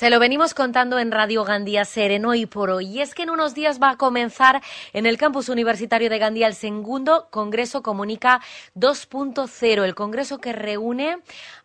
Se lo venimos contando en Radio Gandía Seren hoy por hoy. Y es que en unos días va a comenzar en el campus universitario de Gandía el segundo Congreso Comunica 2.0, el congreso que reúne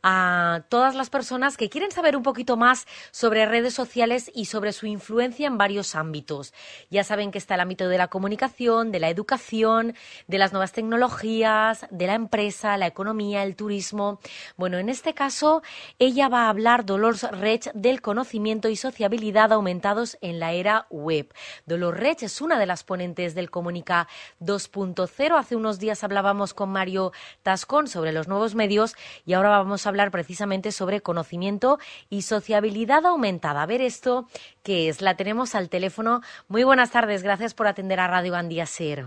a todas las personas que quieren saber un poquito más sobre redes sociales y sobre su influencia en varios ámbitos. Ya saben que está el ámbito de la comunicación, de la educación, de las nuevas tecnologías, de la empresa, la economía, el turismo. Bueno, en este caso, ella va a hablar, Dolores Rech, del conocimiento conocimiento y sociabilidad aumentados en la era web. Dolor Rech es una de las ponentes del Comunica 2.0. Hace unos días hablábamos con Mario Tascón sobre los nuevos medios y ahora vamos a hablar precisamente sobre conocimiento y sociabilidad aumentada. A ver esto, ¿qué es? La tenemos al teléfono. Muy buenas tardes, gracias por atender a Radio Andía Ser.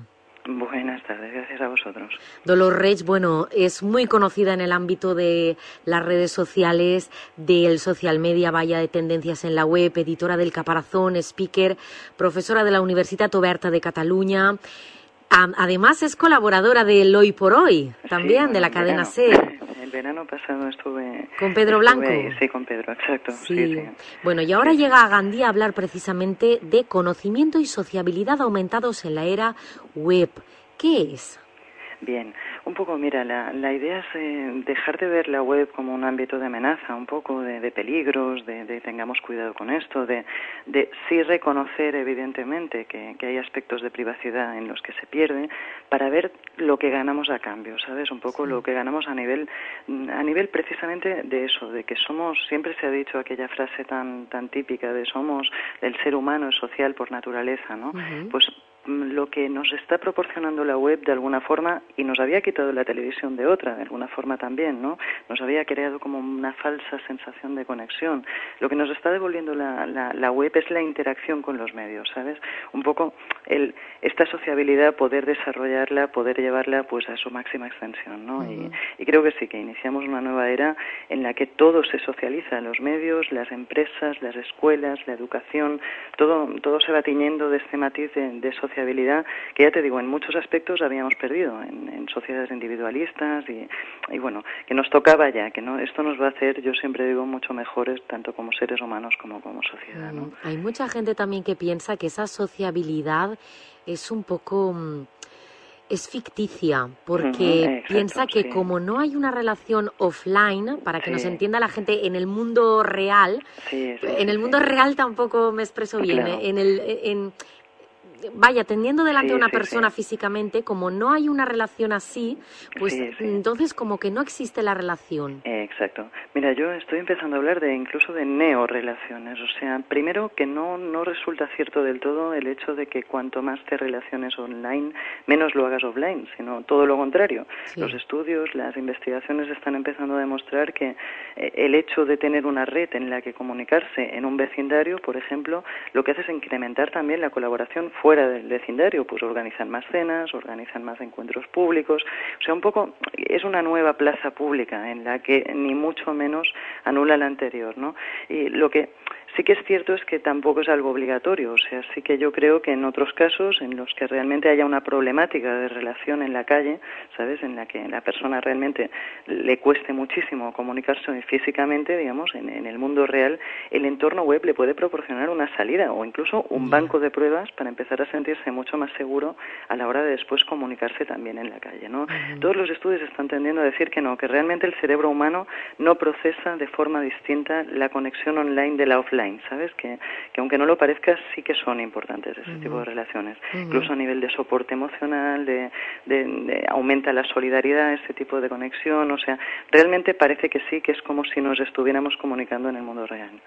Buenas tardes, gracias a vosotros. Dolor Reich, bueno, es muy conocida en el ámbito de las redes sociales, del social media, vaya de tendencias en la web, editora del Caparazón, speaker, profesora de la Universidad Oberta de Cataluña. Además es colaboradora del Hoy por Hoy, también de la cadena SER. El verano pasado estuve... ¿Con Pedro Blanco? Sí, con Pedro, exacto. Sí. Bueno, y ahora llega a Gandía a hablar precisamente de conocimiento y sociabilidad aumentados en la era web. ¿Qué es? Bien, un poco, mira, la, la idea es eh, dejar de ver la web como un ámbito de amenaza, un poco de, peligros, de, tengamos cuidado con esto, de, de sí reconocer evidentemente que, que, hay aspectos de privacidad en los que se pierde, para ver lo que ganamos a cambio, ¿sabes? Un poco lo que ganamos a nivel, a nivel precisamente de eso, de que somos, siempre se ha dicho aquella frase tan, tan típica de somos, el ser humano es social por naturaleza, ¿no? Pues lo que nos está proporcionando la web de alguna forma y nos había quitado la televisión de otra, de alguna forma también, ¿no? Nos había creado como una falsa sensación de conexión. Lo que nos está devolviendo la, la, web es la interacción con los medios, ¿sabes? Un poco el, esta sociabilidad, poder desarrollarla, poder llevarla pues a su máxima extensión, ¿no? y, y, creo que sí, que iniciamos una nueva era en la que todo se socializa, los medios, las empresas, las escuelas, la educación, todo, todo se va tiñendo de este matiz de, de socialización que ya te digo, en muchos aspectos habíamos perdido, en, sociedades individualistas y, bueno, que nos tocaba ya, que no esto nos va a hacer, yo siempre digo, mucho mejores, tanto como seres humanos como como sociedad. ¿no? Mm, hay mucha gente también que piensa que esa sociabilidad es un poco mm, es ficticia porque piensa que como no hay una relación offline, para que nos entienda la gente, en el mundo real, en el mundo real tampoco me expreso bien, ¿eh? en, el, en, vaya, teniendo delante a una persona físicamente, como no hay una relación así, pues entonces como que no existe la relación. exacto. Mira, yo estoy empezando a hablar de incluso de neorelaciones. O sea, primero que no, no resulta cierto del todo el hecho de que cuanto más te relaciones online, menos lo hagas offline, sino todo lo contrario. Los estudios, las investigaciones están empezando a demostrar que eh, el hecho de tener una red en la que comunicarse en un vecindario, por ejemplo, lo que hace es incrementar también la colaboración fuera del vecindario, pues organizan más cenas, organizan más encuentros públicos, o sea, un poco es una nueva plaza pública en la que ni mucho menos anula la anterior, ¿no? Y lo que Sí que es cierto es que tampoco es algo obligatorio, o sea, sí que yo creo que en otros casos en los que realmente haya una problemática de relación en la calle, ¿sabes? En la que la persona realmente le cueste muchísimo comunicarse físicamente, digamos, en, el mundo real, el entorno web le puede proporcionar una salida o incluso un banco de pruebas para empezar a sentirse mucho más seguro a la hora de después comunicarse también en la calle, ¿no? Todos los estudios están tendiendo a decir que no, que realmente el cerebro humano no procesa de forma distinta la conexión online de la offline ¿sabes? Que, que aunque no lo parezca, sí que son importantes ese tipo de relaciones. Incluso a nivel de soporte emocional, de, de, aumenta la solidaridad, ese tipo de conexión, o sea, realmente parece que sí, que es como si nos estuviéramos comunicando en el mundo real.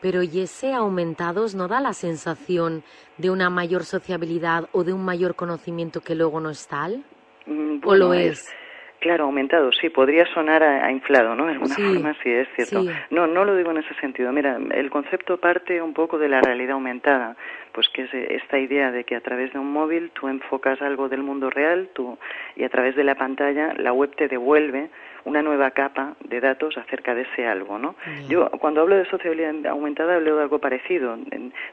Pero ¿y ese aumentados no da la sensación de una mayor sociabilidad o de un mayor conocimiento que luego no es tal? Mm, ¿O lo es Claro, aumentado, sí, podría sonar a, inflado, ¿no? De alguna forma, sí, es cierto. No, no lo digo en ese sentido. Mira, el concepto parte un poco de la realidad aumentada, pues que es esta idea de que a través de un móvil tú enfocas algo del mundo real tú, y a través de la pantalla la web te devuelve una nueva capa de datos acerca de ese algo, ¿no? Yo cuando hablo de sociabilidad aumentada hablo de algo parecido,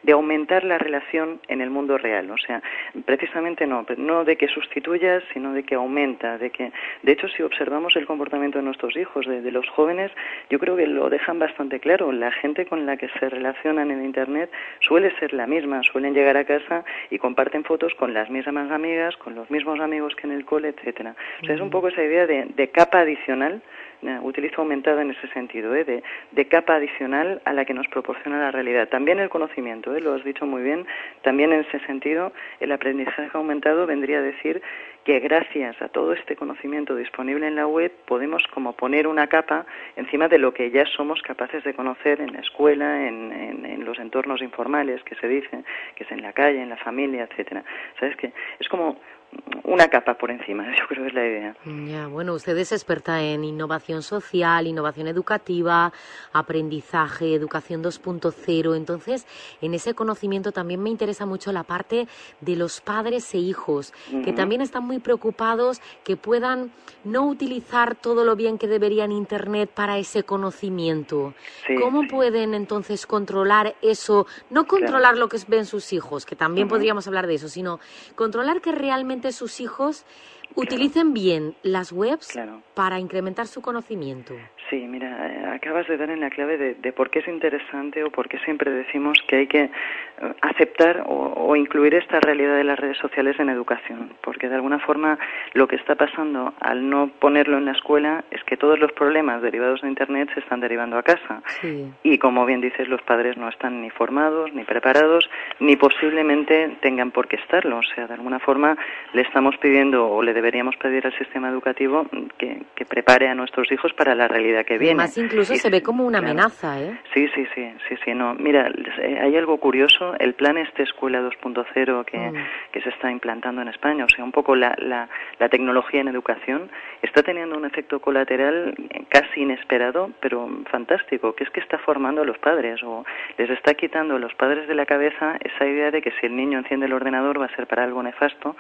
de aumentar la relación en el mundo real, o sea, precisamente no, no de que sustituyas, sino de que aumenta, de que, de hecho, si observamos el comportamiento de nuestros hijos, de, de los jóvenes, yo creo que lo dejan bastante claro. La gente con la que se relacionan en Internet suele ser la misma, suelen llegar a casa y comparten fotos con las mismas amigas, con los mismos amigos que en el cole, etcétera. O sea, es un poco esa idea de, capa adicional eh, utilizo aumentada en ese sentido, ¿eh? de, capa adicional a la que nos proporciona la realidad. También el conocimiento, ¿eh? lo has dicho muy bien, también en ese sentido el aprendizaje aumentado vendría a decir que gracias a todo este conocimiento disponible en la web podemos como poner una capa encima de lo que ya somos capaces de conocer en la escuela, en, en los entornos informales que se dice, que es en la calle, en la familia, etcétera. ¿Sabes qué? Es como una capa por encima, yo creo que es la idea. Ya, bueno, usted es experta en innovación social, innovación educativa, aprendizaje, educación 2.0. Entonces, en ese conocimiento también me interesa mucho la parte de los padres e hijos, que también están muy preocupados que puedan no utilizar todo lo bien que deberían Internet para ese conocimiento. ¿Cómo pueden entonces controlar eso? No controlar lo que ven sus hijos, que también podríamos hablar de eso, sino controlar que realmente sus hijos utilicen bien las webs para incrementar su conocimiento. Sí, mira, eh, acabas de dar en la clave de, por qué es interesante o por qué siempre decimos que hay que eh, aceptar o, incluir esta realidad de las redes sociales en educación, porque de alguna forma lo que está pasando al no ponerlo en la escuela es que todos los problemas derivados de Internet se están derivando a casa. Y como bien dices, los padres no están ni formados, ni preparados, ni posiblemente tengan por qué estarlo. O sea, de alguna forma le estamos pidiendo o le deberíamos pedir al sistema educativo que prepare a nuestros hijos para la realidad que viene. Además, incluso se ve como una amenaza, ¿eh? Sí, sí, sí, sí, sí, no. Mira, eh, hay algo curioso, el plan este Escuela 2.0 que, mm. que se está implantando en España, o sea, un poco la, la, la tecnología en educación, está teniendo un efecto colateral casi inesperado, pero fantástico, que es que está formando a los padres, o les está quitando a los padres de la cabeza esa idea de que si el niño enciende el ordenador va a ser para algo nefasto,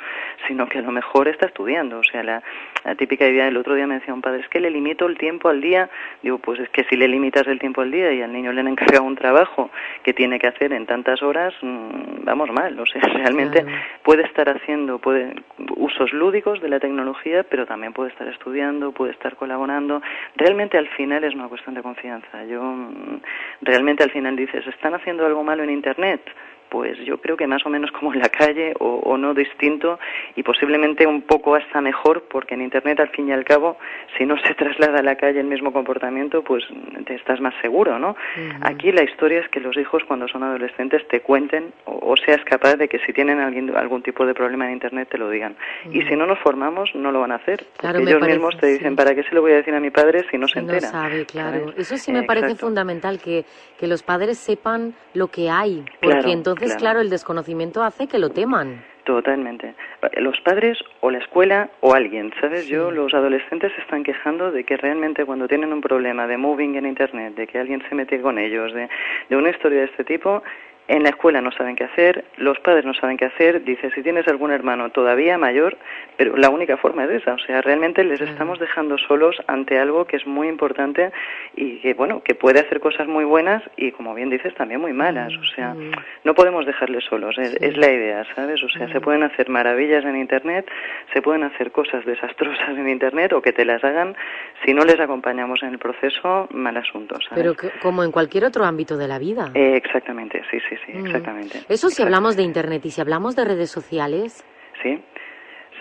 sino que a lo mejor está estudiando. O sea, la, la típica idea, el otro día me decía un padre, es que le limito el tiempo al día digo, pues es que si le limitas el tiempo al día y al niño le han encargado un trabajo que tiene que hacer en tantas horas, mm, vamos mal. O sea, realmente puede estar haciendo puede, usos lúdicos de la tecnología, pero también puede estar estudiando, puede estar colaborando. Realmente al final es una cuestión de confianza. Yo mm, realmente al final dices, ¿están haciendo algo malo en Internet? Pues yo creo que más o menos como en la calle o, no distinto y posiblemente un poco hasta mejor porque en Internet al fin y al cabo si no se traslada a la calle el mismo comportamiento pues te estás más seguro, ¿no? Aquí la historia es que los hijos cuando son adolescentes te cuenten o, seas capaz de que si tienen alguien, algún tipo de problema en Internet te lo digan. Y si no nos formamos no lo van a hacer. Porque ellos mismos te dicen, ¿para qué se lo voy a decir a mi padre si no se entera? No sabe, claro. Eso sí me parece fundamental que, que los padres sepan lo que hay, porque entonces entonces, claro. el desconocimiento hace que lo teman. Totalmente. Los padres o la escuela o alguien, ¿sabes? Yo, los adolescentes se están quejando de que realmente cuando tienen un problema de moving en Internet, de que alguien se mete con ellos, de, de una historia de este tipo, en la escuela no saben qué hacer, los padres no saben qué hacer, dice, si tienes algún hermano todavía mayor, pero la única forma es esa, o sea, realmente les estamos dejando solos ante algo que es muy importante y que, bueno, que puede hacer cosas muy buenas y, como bien dices, también muy malas, o sea, no podemos dejarles solos, es, la idea, ¿sabes? O sea, se pueden hacer maravillas en Internet, se pueden hacer cosas desastrosas en Internet o que te las hagan, si no les acompañamos en el proceso, mal asunto, ¿sabes? Pero como en cualquier otro ámbito de la vida. Eh, exactamente, sí, sí, sí, exactamente. Eso si hablamos de Internet y si hablamos de redes sociales. Sí.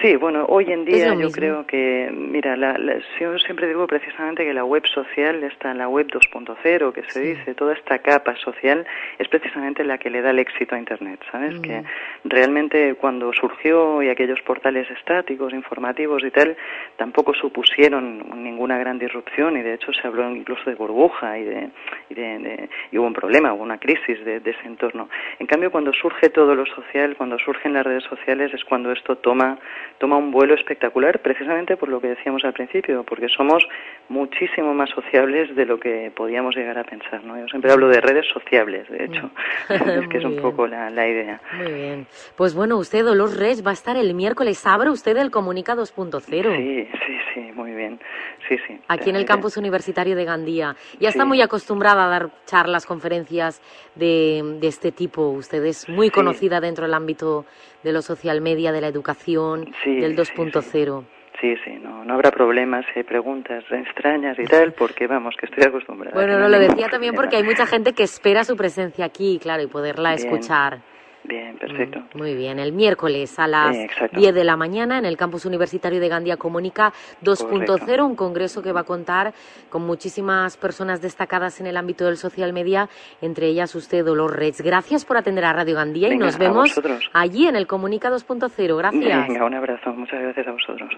Sí, bueno, hoy en día yo creo que, mira, la, yo siempre digo precisamente que la web social está en la web 2.0, que se dice, toda esta capa social es precisamente la que le da el éxito a Internet, ¿sabes? Que mm. realmente cuando surgió y aquellos portales estáticos, informativos y tal, tampoco supusieron ninguna gran disrupción y de hecho se habló incluso de burbuja y, de, y, de, y hubo un problema, hubo una crisis de, de ese entorno. En cambio, cuando surge todo lo social, cuando surgen las redes sociales, es cuando esto toma toma un vuelo espectacular, precisamente por lo que decíamos al principio, porque somos muchísimo más sociables de lo que podíamos llegar a pensar, ¿no? Yo siempre hablo de redes sociables, de hecho, es que es un poco la, la, idea. Muy bien. Pues bueno, usted, Dolores Res, va a estar el miércoles. ¿Abre usted el Comunica 2.0? Sí, sí, sí, muy bien. Sí, sí. Aquí en el campus universitario de Gandía. Ya está muy acostumbrada a dar charlas, conferencias de, de este tipo. Usted es muy conocida dentro del ámbito de los social media, de la educación, del 2.0. Sí, sí, no, no habrá problemas hay preguntas extrañas y tal, porque vamos, que estoy acostumbrada. Bueno, no, lo decía también porque hay mucha gente que espera su presencia aquí, claro, y poderla escuchar. Bien, perfecto. Mm, muy bien, el miércoles a las 10 de la mañana en el campus universitario de Gandía Comunica 2.0, un congreso que va a contar con muchísimas personas destacadas en el ámbito del social media, entre ellas usted, Dolores Gracias por atender a Radio Gandía y nos vemos allí en el Comunica 2.0. Gracias. Venga, un abrazo. Muchas gracias a vosotros.